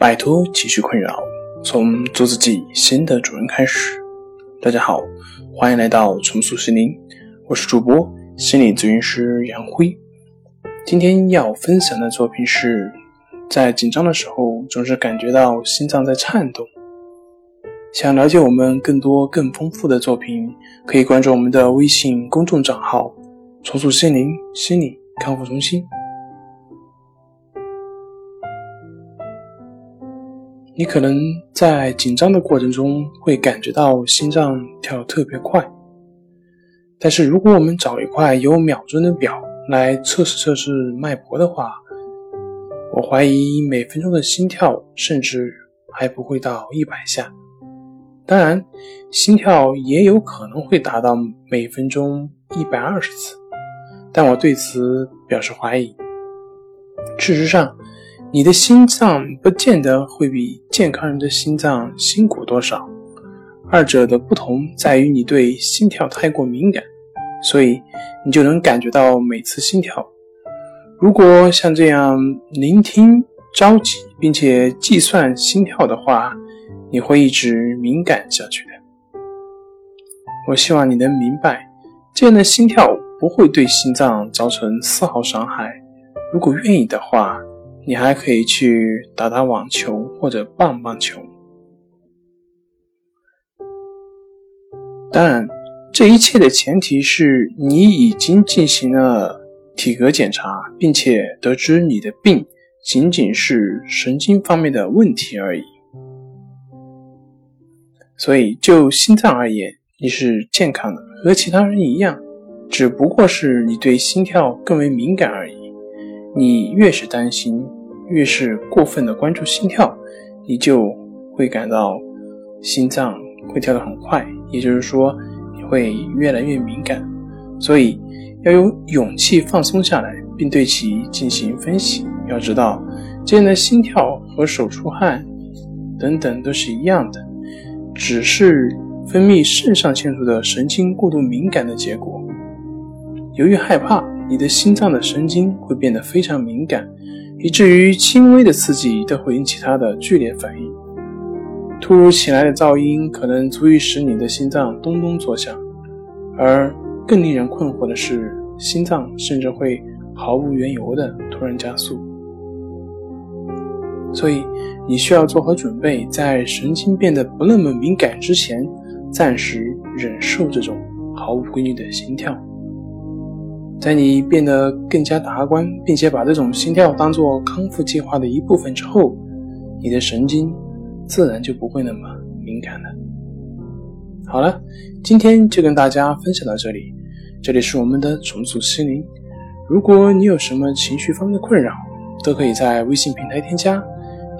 摆脱情绪困扰，从做自己新的主人开始。大家好，欢迎来到重塑心灵，我是主播心理咨询师杨辉。今天要分享的作品是，在紧张的时候总是感觉到心脏在颤动。想了解我们更多更丰富的作品，可以关注我们的微信公众账号“重塑心灵心理康复中心”。你可能在紧张的过程中会感觉到心脏跳特别快，但是如果我们找一块有秒针的表来测试测试脉搏的话，我怀疑每分钟的心跳甚至还不会到一百下。当然，心跳也有可能会达到每分钟一百二十次，但我对此表示怀疑。事实上，你的心脏不见得会比健康人的心脏辛苦多少，二者的不同在于你对心跳太过敏感，所以你就能感觉到每次心跳。如果像这样聆听、着急并且计算心跳的话，你会一直敏感下去的。我希望你能明白，这样的心跳不会对心脏造成丝毫伤害。如果愿意的话。你还可以去打打网球或者棒棒球。当然，这一切的前提是你已经进行了体格检查，并且得知你的病仅仅是神经方面的问题而已。所以，就心脏而言，你是健康的，和其他人一样，只不过是你对心跳更为敏感而已。你越是担心，越是过分的关注心跳，你就会感到心脏会跳得很快，也就是说，你会越来越敏感。所以要有勇气放松下来，并对其进行分析。要知道，这样的心跳和手出汗等等都是一样的，只是分泌肾上腺素的神经过度敏感的结果。由于害怕。你的心脏的神经会变得非常敏感，以至于轻微的刺激都会引起它的剧烈反应。突如其来的噪音可能足以使你的心脏咚咚作响，而更令人困惑的是，心脏甚至会毫无缘由的突然加速。所以，你需要做好准备，在神经变得不那么敏感之前，暂时忍受这种毫无规律的心跳。在你变得更加达观，并且把这种心跳当做康复计划的一部分之后，你的神经自然就不会那么敏感了。好了，今天就跟大家分享到这里。这里是我们的重塑心灵。如果你有什么情绪方面的困扰，都可以在微信平台添加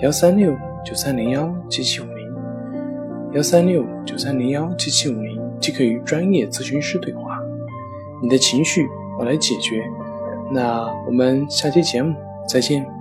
幺三六九三零幺七七五零幺三六九三零幺七七五零，即可与专业咨询师对话。你的情绪。我来解决。那我们下期节目再见。